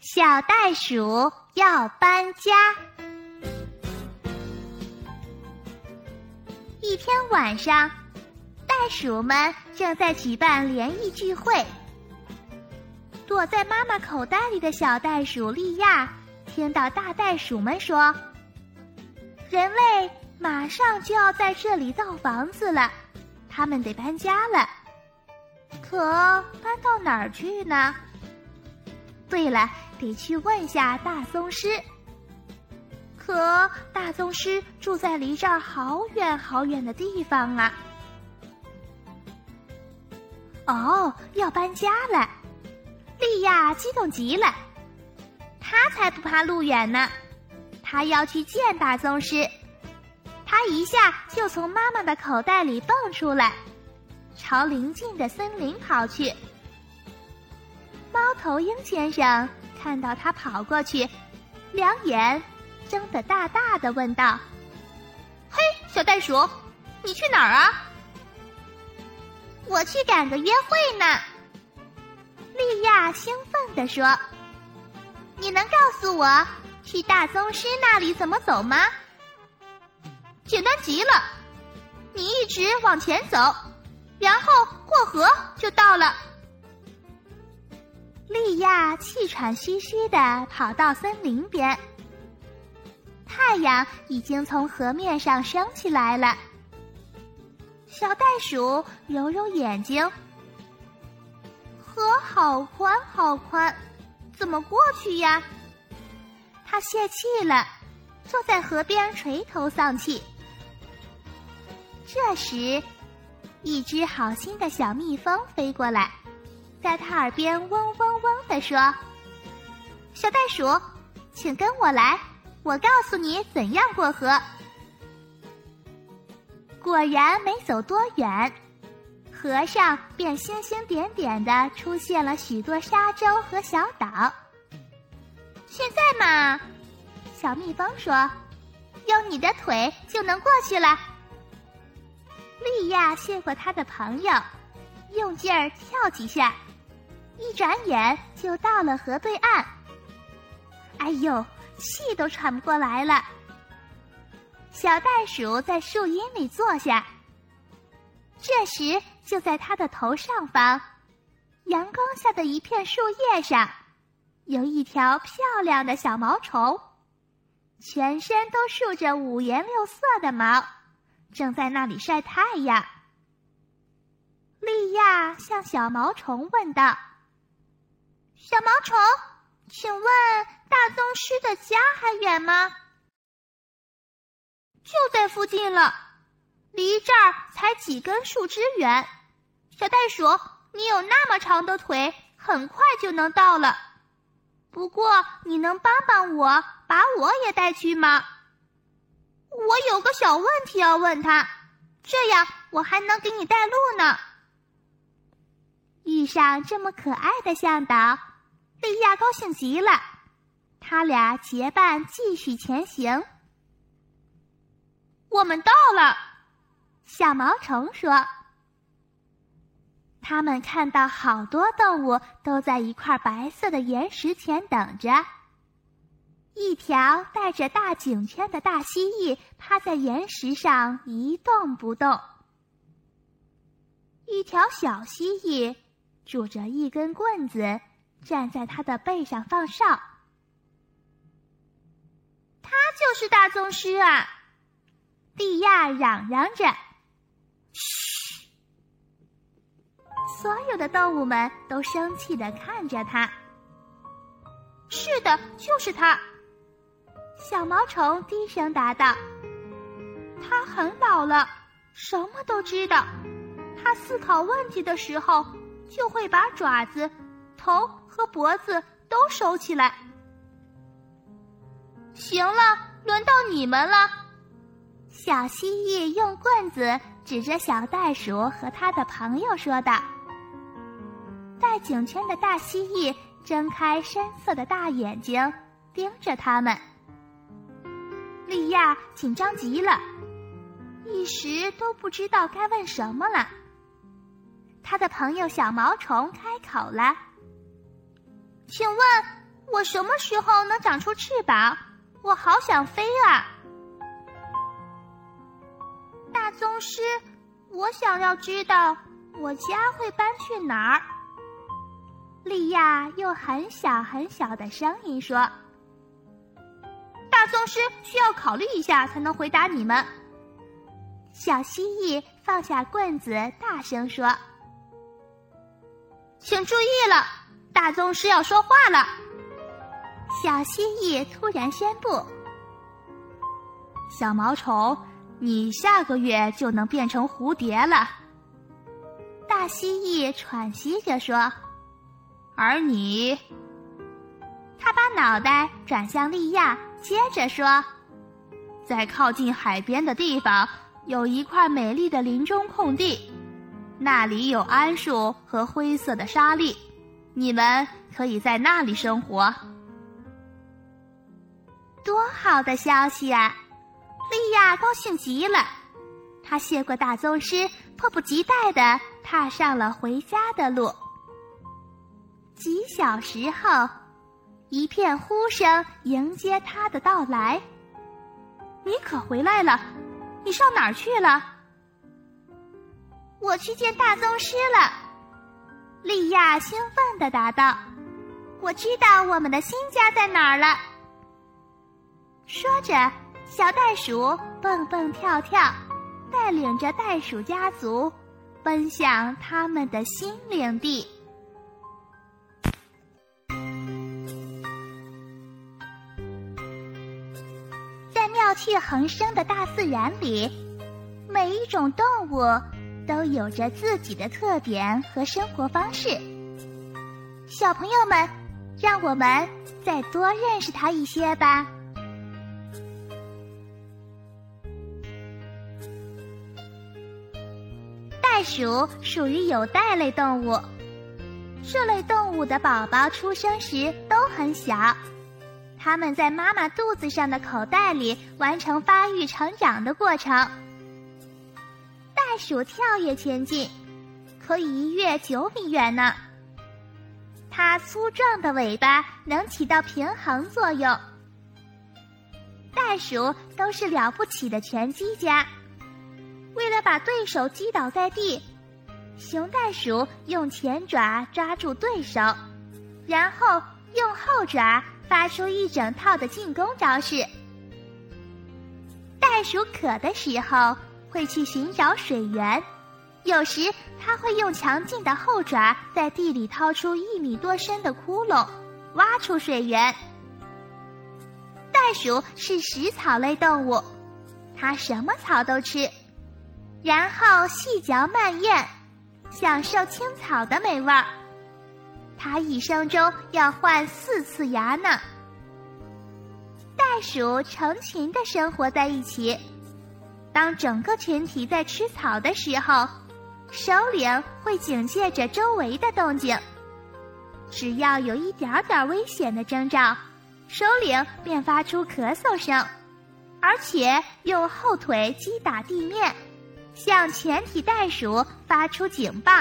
小袋鼠要搬家。一天晚上，袋鼠们正在举办联谊聚会。躲在妈妈口袋里的小袋鼠莉亚听到大袋鼠们说：“人类马上就要在这里造房子了，他们得搬家了。可搬到哪儿去呢？对了。”得去问下大宗师。可大宗师住在离这儿好远好远的地方啊！哦，要搬家了，莉亚激动极了。他才不怕路远呢，他要去见大宗师。他一下就从妈妈的口袋里蹦出来，朝邻近的森林跑去。猫头鹰先生。看到他跑过去，两眼睁得大大的，问道：“嘿，小袋鼠，你去哪儿啊？”“我去赶个约会呢。”莉亚兴奋地说。“你能告诉我去大宗师那里怎么走吗？”“简单极了，你一直往前走，然后过河就到了。”莉亚气喘吁吁的跑到森林边，太阳已经从河面上升起来了。小袋鼠揉揉眼睛，河好宽好宽，怎么过去呀？他泄气了，坐在河边垂头丧气。这时，一只好心的小蜜蜂飞过来。在他耳边嗡嗡嗡地说：“小袋鼠，请跟我来，我告诉你怎样过河。”果然没走多远，河上便星星点点的出现了许多沙洲和小岛。现在嘛，小蜜蜂说：“用你的腿就能过去了。”莉亚谢过他的朋友，用劲儿跳几下。一转眼就到了河对岸，哎呦，气都喘不过来了。小袋鼠在树荫里坐下，这时就在它的头上方，阳光下的一片树叶上，有一条漂亮的小毛虫，全身都竖着五颜六色的毛，正在那里晒太阳。莉亚向小毛虫问道。小毛虫，请问大宗师的家还远吗？就在附近了，离这儿才几根树枝远。小袋鼠，你有那么长的腿，很快就能到了。不过，你能帮帮我，把我也带去吗？我有个小问题要问他，这样我还能给你带路呢。遇上这么可爱的向导，莉亚高兴极了。他俩结伴继续前行。我们到了，小毛虫说。他们看到好多动物都在一块白色的岩石前等着。一条带着大颈圈的大蜥蜴趴在岩石上一动不动。一条小蜥蜴。拄着一根棍子，站在他的背上放哨。他就是大宗师啊！莉亚嚷嚷着：“嘘！”所有的动物们都生气的看着他。是的，就是他。小毛虫低声答道：“他很老了，什么都知道。他思考问题的时候。”就会把爪子、头和脖子都收起来。行了，轮到你们了。小蜥蜴用棍子指着小袋鼠和他的朋友说道：“戴颈圈的大蜥蜴睁开深色的大眼睛，盯着他们。”莉亚紧张极了，一时都不知道该问什么了。他的朋友小毛虫开口了：“请问，我什么时候能长出翅膀？我好想飞啊！大宗师，我想要知道我家会搬去哪儿。莉亚用很小很小的声音说：“大宗师需要考虑一下才能回答你们。”小蜥蜴放下棍子，大声说：“请注意了，大宗师要说话了。”小蜥蜴突然宣布：“小毛虫，你下个月就能变成蝴蝶了。”大蜥蜴喘息着说：“而你……”他把脑袋转向利亚，接着说：“在靠近海边的地方。”有一块美丽的林中空地，那里有桉树和灰色的沙粒，你们可以在那里生活。多好的消息啊！莉亚高兴极了，她谢过大宗师，迫不及待的踏上了回家的路。几小时后，一片呼声迎接他的到来。你可回来了！你上哪儿去了？我去见大宗师了。莉亚兴奋地答道：“我知道我们的新家在哪儿了。”说着，小袋鼠蹦蹦跳跳，带领着袋鼠家族奔向他们的新领地。在妙趣横生的大自然里，每一种动物都有着自己的特点和生活方式。小朋友们，让我们再多认识它一些吧。袋鼠属于有袋类动物，这类动物的宝宝出生时都很小。它们在妈妈肚子上的口袋里完成发育成长的过程。袋鼠跳跃前进，可以一跃九米远呢。它粗壮的尾巴能起到平衡作用。袋鼠都是了不起的拳击家。为了把对手击倒在地，熊袋鼠用前爪抓住对手，然后用后爪。发出一整套的进攻招式。袋鼠渴的时候会去寻找水源，有时它会用强劲的后爪在地里掏出一米多深的窟窿，挖出水源。袋鼠是食草类动物，它什么草都吃，然后细嚼慢咽，享受青草的美味儿。它一生中要换四次牙呢。袋鼠成群的生活在一起，当整个群体在吃草的时候，首领会警戒着周围的动静。只要有一点点危险的征兆，首领便发出咳嗽声，而且用后腿击打地面，向全体袋鼠发出警报。